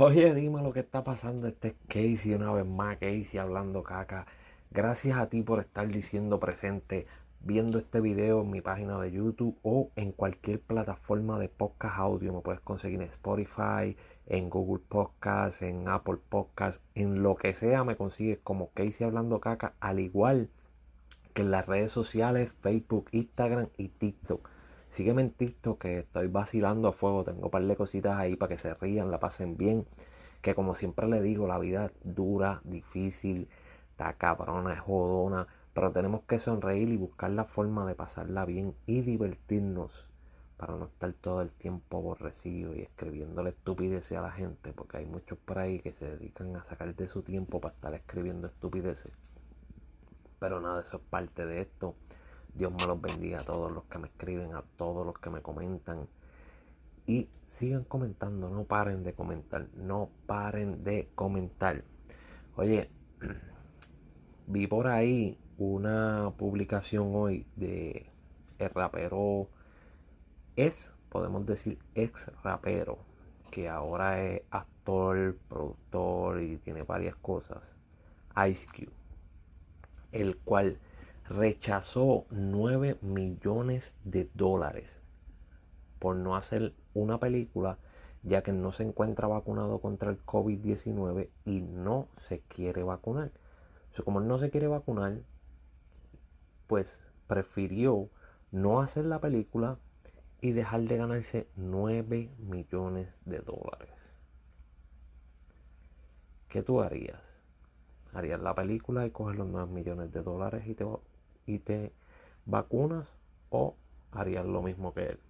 Oye, dime lo que está pasando. Este es Casey, una vez más, Casey hablando caca. Gracias a ti por estar diciendo presente, viendo este video en mi página de YouTube o en cualquier plataforma de podcast audio. Me puedes conseguir en Spotify, en Google Podcast, en Apple Podcast, en lo que sea me consigues como Casey hablando caca, al igual que en las redes sociales, Facebook, Instagram y TikTok. Sígueme en que estoy vacilando a fuego. Tengo un par de cositas ahí para que se rían, la pasen bien. Que como siempre le digo, la vida es dura, difícil, está cabrona, es jodona. Pero tenemos que sonreír y buscar la forma de pasarla bien y divertirnos. Para no estar todo el tiempo aborrecido y escribiéndole estupideces a la gente. Porque hay muchos por ahí que se dedican a sacar de su tiempo para estar escribiendo estupideces. Pero nada, eso es parte de esto. Dios me los bendiga a todos los que me escriben, a todos los que me comentan. Y sigan comentando, no paren de comentar, no paren de comentar. Oye, vi por ahí una publicación hoy de el rapero es, podemos decir, ex rapero, que ahora es actor, productor y tiene varias cosas, Ice Cube, el cual rechazó 9 millones de dólares por no hacer una película ya que no se encuentra vacunado contra el COVID-19 y no se quiere vacunar. O como no se quiere vacunar, pues prefirió no hacer la película y dejar de ganarse 9 millones de dólares. ¿Qué tú harías? ¿Harías la película y coger los 9 millones de dólares y te y te vacunas o harías lo mismo que él.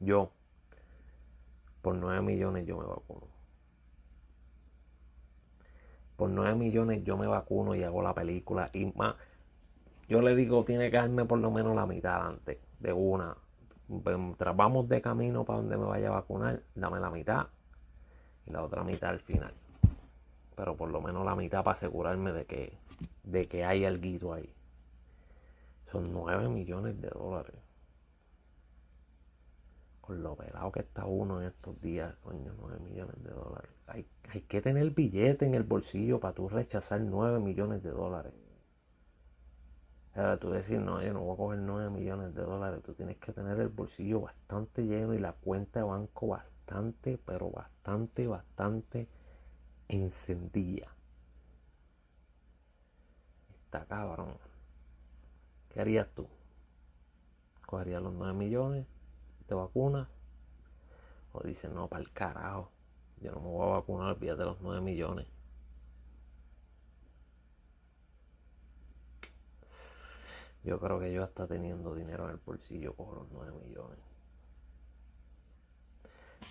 Yo, por 9 millones yo me vacuno. Por 9 millones yo me vacuno y hago la película y más. Yo le digo, tiene que darme por lo menos la mitad antes de una. Mientras vamos de camino para donde me vaya a vacunar, dame la mitad y la otra mitad al final. Pero por lo menos la mitad para asegurarme de que, de que hay algo ahí. Son 9 millones de dólares. Con lo pelado que está uno en estos días, coño, 9 millones de dólares. Hay, hay que tener billete en el bolsillo para tú rechazar 9 millones de dólares. tú decir, no, yo no voy a coger 9 millones de dólares. Tú tienes que tener el bolsillo bastante lleno y la cuenta de banco bastante, pero bastante, bastante encendida. Está cabrón. ¿Qué harías tú? ¿Cogerías los 9 millones? ¿Te vacunas? O dices, no, para el carajo. Yo no me voy a vacunar, olvídate de los 9 millones. Yo creo que yo hasta teniendo dinero en el bolsillo cojo los 9 millones.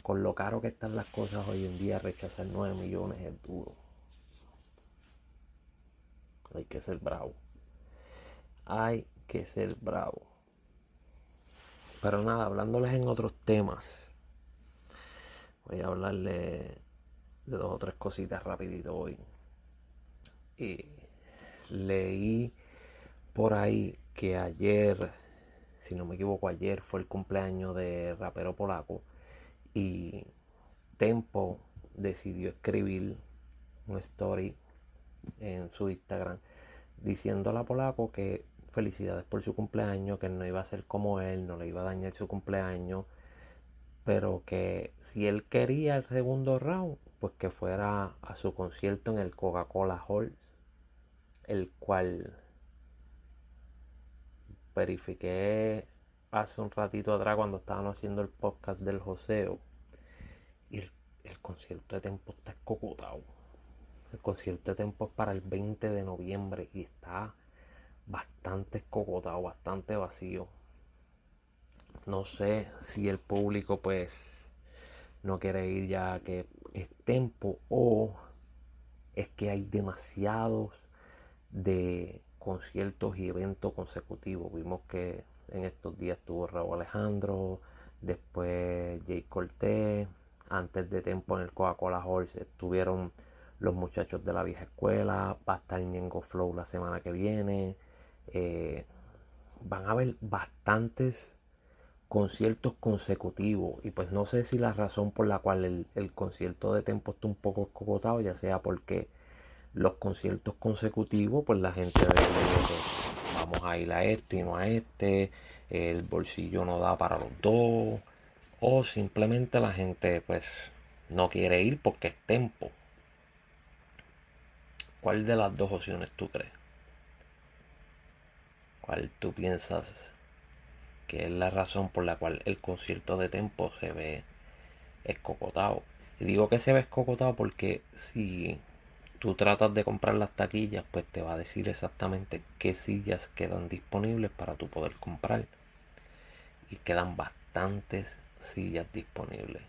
Con lo caro que están las cosas hoy en día, rechazar 9 millones es duro. Hay que ser bravo. Hay que ser bravo. Pero nada, hablándoles en otros temas. Voy a hablarle de dos o tres cositas rapidito hoy. Y leí por ahí que ayer, si no me equivoco, ayer fue el cumpleaños de rapero polaco y Tempo decidió escribir una story en su Instagram diciéndole a Polaco que felicidades por su cumpleaños, que no iba a ser como él, no le iba a dañar su cumpleaños, pero que si él quería el segundo round, pues que fuera a su concierto en el Coca-Cola Hall, el cual verifiqué hace un ratito atrás cuando estaban haciendo el podcast del Joseo. Y el, concierto de Tempo está escocotado. El concierto de Tempo es para el 20 de noviembre y está bastante escocotado, bastante vacío. No sé si el público pues no quiere ir ya que es tempo o es que hay demasiados de conciertos y eventos consecutivos. Vimos que en estos días estuvo Raúl Alejandro, después Jay Cortés, antes de Tempo en el Coca-Cola Horse estuvieron los muchachos de la vieja escuela, va a estar Ñengo Flow la semana que viene, eh, van a haber bastantes conciertos consecutivos. Y pues no sé si la razón por la cual el, concierto de Tempo está un poco escocotado, ya sea porque los conciertos consecutivos, pues la gente ve vamos a ir a este y no a este, el bolsillo no da para los dos, o simplemente la gente pues no quiere ir porque es Tempo. ¿Cuál de las dos opciones tú crees? ¿Cuál tú piensas que es la razón por la cual el concierto de Tempo se ve escocotado. Y digo que se ve escocotado porque si tú tratas de comprar las taquillas, pues te va a decir exactamente qué sillas quedan disponibles para tú poder comprar. Y quedan bastantes sillas disponibles.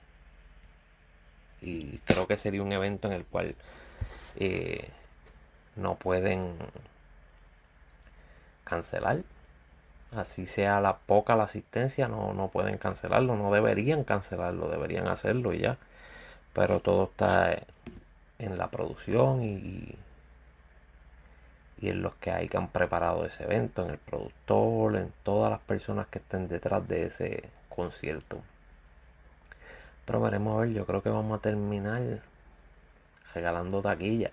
Y creo que sería un evento en el cual eh, no pueden cancelar así sea la poca la asistencia, no, no pueden cancelarlo, no deberían cancelarlo, deberían hacerlo y ya. Pero todo está en la producción y, y en los que hay que han preparado ese evento, en el productor, en todas las personas que estén detrás de ese concierto. Pero veremos a ver, yo creo que vamos a terminar regalando taquillas.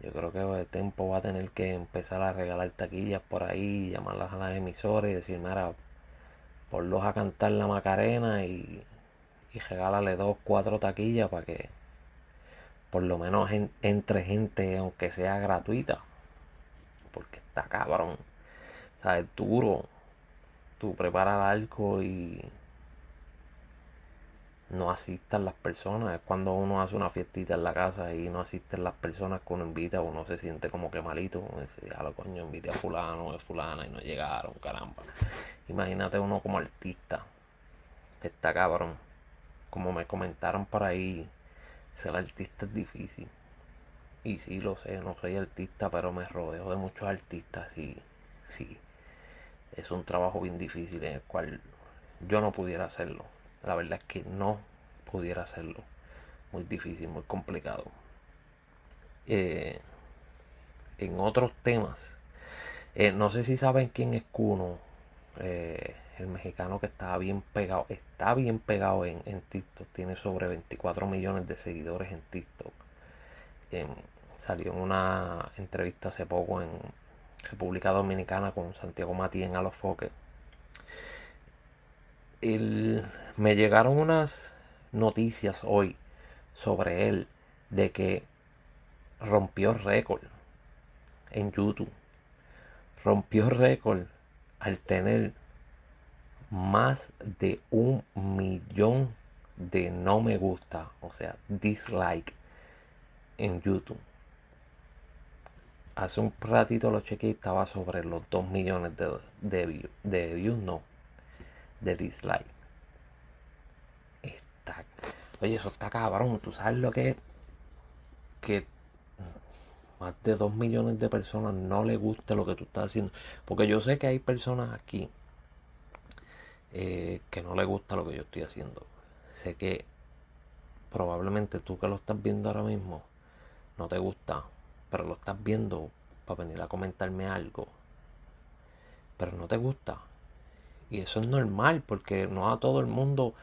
Yo creo que el tiempo va a tener que empezar a regalar taquillas por ahí, llamarlas a las emisoras y decir, mira, ponlos a cantar la Macarena y, y regálale dos, cuatro taquillas para que por lo menos entre gente, aunque sea gratuita. Porque está cabrón. O sea, es duro. Tú preparas algo y no asistan las personas. Es cuando uno hace una fiestita en la casa y no asisten las personas que uno invita, uno se siente como que malito. Dice, lo coño, invité a fulano o fulana y no llegaron, caramba. Imagínate uno como artista. Está cabrón. Como me comentaron por ahí, ser artista es difícil. Y sí, lo sé, no soy artista, pero me rodeo de muchos artistas y sí. Es un trabajo bien difícil en el cual yo no pudiera hacerlo la verdad es que no pudiera hacerlo. Muy difícil, muy complicado. Eh, en otros temas, eh, no sé si saben quién es Kuno, eh, el mexicano que estaba bien pegado, está bien pegado en, en, TikTok, tiene sobre 24 millones de seguidores en TikTok. salió en una entrevista hace poco en República Dominicana con Santiago Matías en Alofoque el, me llegaron unas noticias hoy sobre él de que rompió récord en YouTube. Rompió récord al tener más de un millón de no me gusta, o sea, dislike en YouTube. Hace un ratito lo chequeé y estaba sobre los 2 millones de, de, de views, no, de dislike. Está, oye, eso está cabrón. Tú sabes lo que es que más de 2 millones de personas no le guste lo que tú estás haciendo. Porque yo sé que hay personas aquí eh, que no le gusta lo que yo estoy haciendo. Sé que probablemente tú que lo estás viendo ahora mismo no te gusta, pero lo estás viendo para venir a comentarme algo. Pero no te gusta. Y eso es normal, porque no a todo el mundo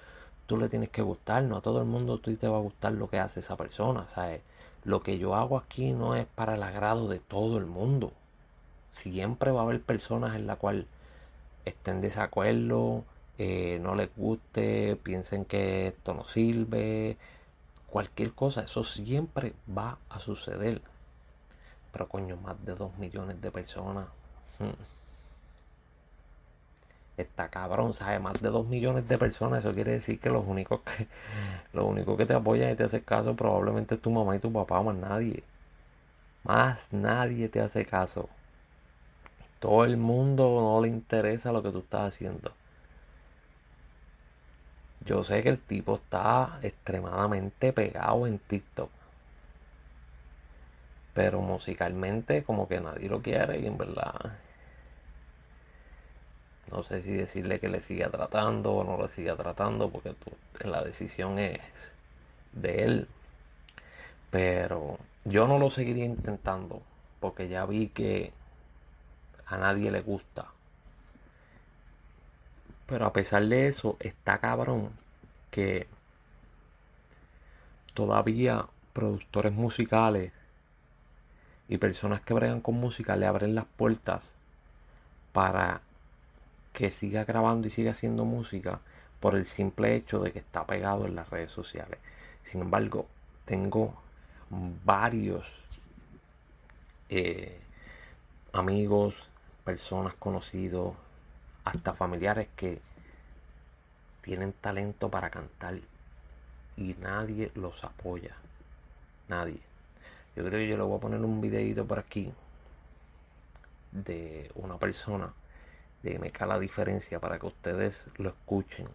tú le tienes que gustar, no a todo el mundo tú te va a gustar lo que hace esa persona. ¿sabes? Lo que yo hago aquí no es para el agrado de todo el mundo. Siempre va a haber personas en la cual estén desacuerdo, eh, no les guste, piensen que esto no sirve, cualquier cosa, eso siempre va a suceder. Pero coño, más de dos millones de personas. Hmm está cabrón, ¿sabes? Más de 2 millones de personas, eso quiere decir que los únicos que, los únicos que te apoyan y te hacen caso probablemente es tu mamá y tu papá, más nadie. Más nadie te hace caso. Todo el mundo no le interesa lo que tú estás haciendo. Yo sé que el tipo está extremadamente pegado en TikTok. Pero musicalmente como que nadie lo quiere y en verdad no sé si decirle que le siga tratando o no le siga tratando, porque la decisión es de él. Pero yo no lo seguiría intentando, porque ya vi que a nadie le gusta. Pero a pesar de eso, está cabrón que todavía productores musicales y personas que bregan con música le abren las puertas para que siga grabando y siga haciendo música por el simple hecho de que está pegado en las redes sociales. Sin embargo, tengo varios eh, amigos, personas conocidos, hasta familiares que tienen talento para cantar y nadie los apoya. Nadie. Yo creo que yo le voy a poner un videito por aquí de una persona de MK la diferencia para que ustedes lo escuchen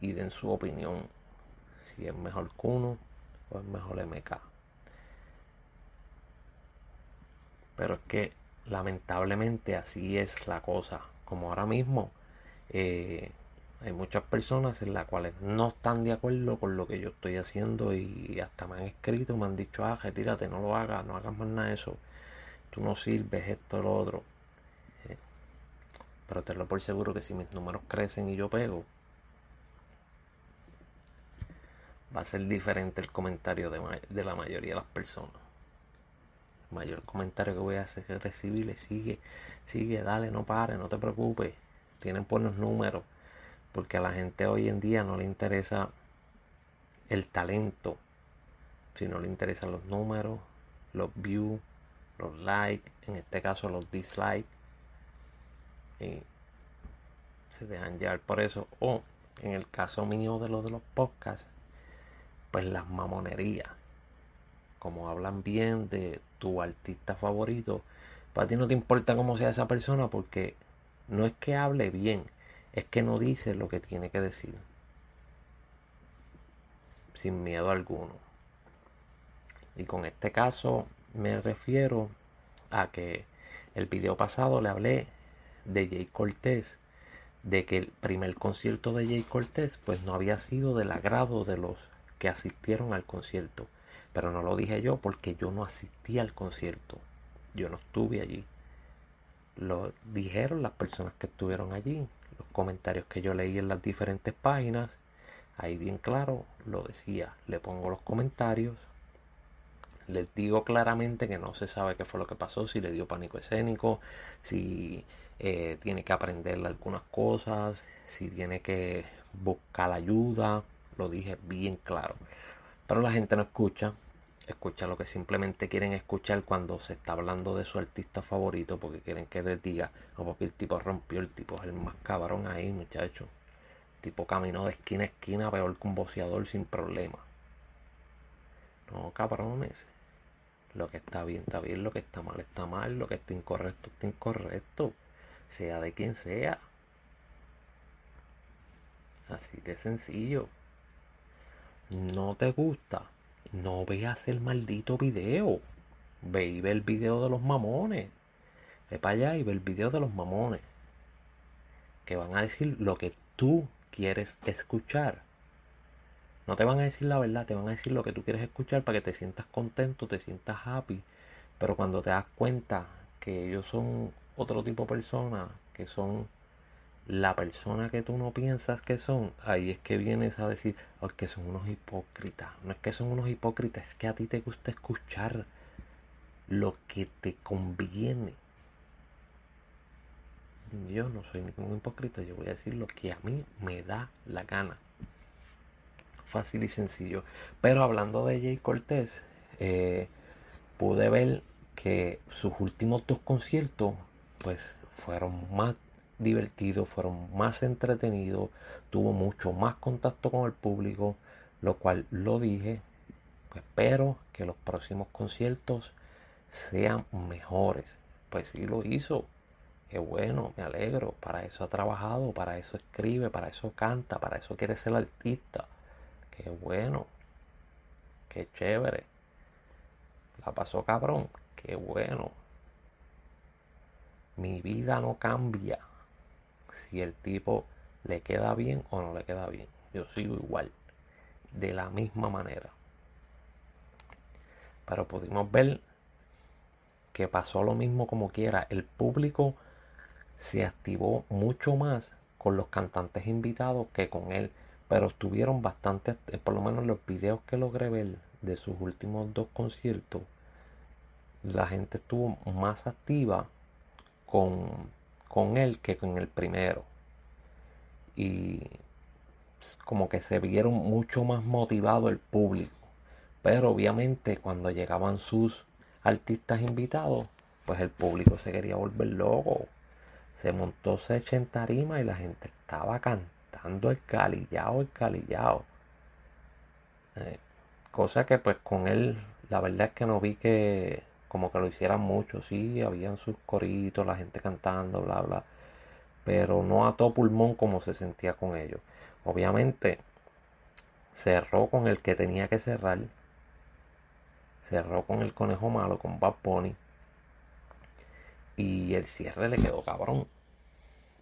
y den su opinión si es mejor Kuno o es mejor MK. Pero es que lamentablemente así es la cosa. Como ahora mismo eh, hay muchas personas en las cuales no están de acuerdo con lo que yo estoy haciendo y hasta me han escrito, me han dicho, ah, retírate, no lo hagas, no hagas más nada de eso. Tú no sirves esto, lo otro. Pero te lo por seguro que si mis números crecen y yo pego, va a ser diferente el comentario de, la mayoría de las personas. El mayor comentario que voy a hacer es recibirle, sigue, sigue, dale, no pare, no te preocupes. Tienen buenos números. Porque a la gente hoy en día no le interesa el talento, sino le interesan los números, los views, los likes, en este caso los dislikes. Y se dejan llevar por eso. O en el caso mío de los de los podcasts, pues las mamonerías. Como hablan bien de tu artista favorito, para ti no te importa cómo sea esa persona porque no es que hable bien, es que no dice lo que tiene que decir. Sin miedo alguno. Y con este caso me refiero a que el video pasado le hablé de Jay Cortés, de que el primer concierto de Jay Cortés pues no había sido del agrado de los que asistieron al concierto. Pero no lo dije yo porque yo no asistí al concierto. Yo no estuve allí. Lo dijeron las personas que estuvieron allí. Los comentarios que yo leí en las diferentes páginas. Ahí bien claro lo decía. Le pongo los comentarios. Les digo claramente que no se sabe qué fue lo que pasó. Si le dio pánico escénico. Si eh, tiene que aprender algunas cosas. Si tiene que buscar ayuda lo dije bien claro. Pero la gente no escucha, escucha lo que simplemente quieren escuchar cuando se está hablando de su artista favorito porque quieren que les diga, no, porque el tipo rompió, el tipo es el más cabrón ahí, muchacho. El tipo caminó de esquina a esquina peor que un boceador sin problema. No, cabrones. Lo que está bien está bien, lo que está mal está mal, lo que está incorrecto está incorrecto. Sea de quien sea. Así de sencillo no te gusta, no veas el maldito video. Ve y ve el video de los mamones. Ve para allá y ve el video de los mamones. Que van a decir lo que tú quieres escuchar. No te van a decir la verdad, te van a decir lo que tú quieres escuchar para que te sientas contento, te sientas happy. Pero cuando te das cuenta que ellos son otro tipo de personas, que son la persona que tú no piensas que son, ahí es que vienes a decir oh, que son unos hipócritas. No es que son unos hipócritas, es que a ti te gusta escuchar lo que te conviene. Yo no soy ningún hipócrita, yo voy a decir lo que a mí me da la gana. Fácil y sencillo. Pero hablando de Jay Cortés, eh, pude ver que sus últimos dos conciertos pues fueron más divertidos, fueron más entretenidos, tuvo mucho más contacto con el público, lo cual lo dije. Espero que los próximos conciertos sean mejores. Pues sí lo hizo. Qué bueno, me alegro. Para eso ha trabajado, para eso escribe, para eso canta, para eso quiere ser artista. Qué bueno. Qué chévere. La pasó cabrón. Qué bueno. Mi vida no cambia si el tipo le queda bien o no le queda bien. Yo sigo igual, de la misma manera. Pero pudimos ver que pasó lo mismo como quiera. El público se activó mucho más con los cantantes invitados que con él. Pero estuvieron bastante, eh, por lo menos los videos que logré ver de sus últimos dos conciertos, la gente estuvo más activa con, con él que con el primero. Y como que se vieron mucho más motivado el público. Pero obviamente cuando llegaban sus artistas invitados, pues el público se quería volver loco. Se montó Secha en y la gente estaba cantando el calillao, el calillao. Eh, cosa que pues con él, la verdad es que no vi que como que lo hicieran mucho. Sí, habían sus coritos, la gente cantando, bla, bla. Pero no a todo pulmón como se sentía con ellos. Obviamente cerró con el que tenía que cerrar cerró con el conejo malo, con Bad Bunny. Y el cierre le quedó cabrón.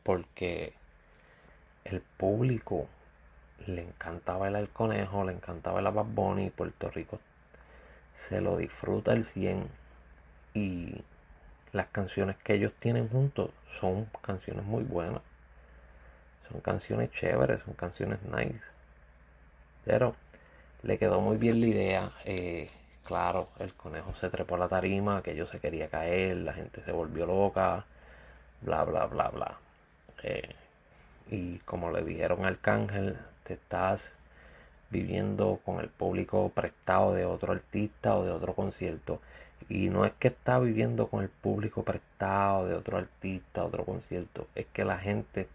Porque el público le encantaba el conejo, le encantaba el Bad Bunny. Puerto Rico se lo disfruta el 100. Y las canciones que ellos tienen juntos son canciones muy buenas. Son canciones chéveres, son canciones nice. Pero le quedó muy bien la idea. Eh, Claro, el conejo se trepó a la tarima, que yo se quería caer, la gente se volvió loca, bla, bla, bla, bla. Eh, y como le dijeron al Arcángel, te estás viviendo con el público prestado de otro artista o de otro concierto. Y no es que está viviendo con el público prestado de otro artista, otro concierto. Es que la gente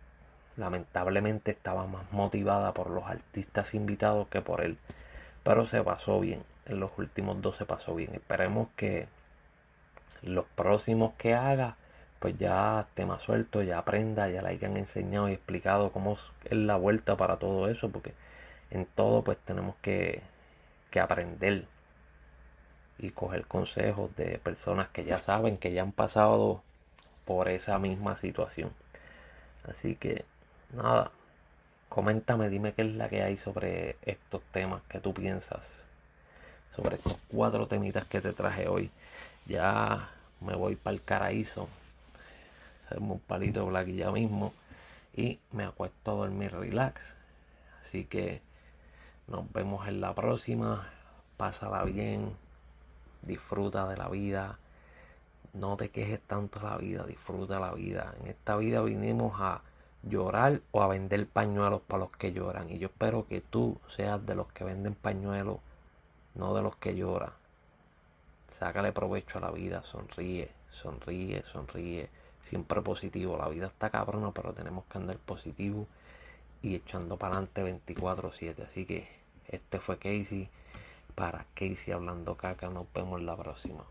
lamentablemente estaba más motivada por los artistas invitados que por él. Pero se pasó bien en los últimos dos se pasó bien. Esperemos que los próximos que haga, pues ya más suelto, ya aprenda, ya le hayan enseñado y explicado cómo es la vuelta para todo eso, porque en todo pues tenemos que, que aprender y coger consejos de personas que ya saben, que ya han pasado por esa misma situación. Así que nada, coméntame, dime qué es la que hay sobre estos temas que tú piensas sobre estos cuatro temitas que te traje hoy. Ya me voy para el caraízo. Un palito black ya mismo. Y me acuesto a dormir relax. Así que nos vemos en la próxima. Pásala bien. Disfruta de la vida. No te quejes tanto la vida. Disfruta la vida. En esta vida vinimos a llorar o a vender pañuelos para los que lloran. Y yo espero que tú seas de los que venden pañuelos no de los que lloran. Sácale provecho a la vida, sonríe, sonríe, sonríe. Siempre positivo. La vida está cabrona, pero tenemos que andar positivo y echando para adelante 24-7. Así que este fue Casey. Para Casey hablando caca. Nos vemos la próxima.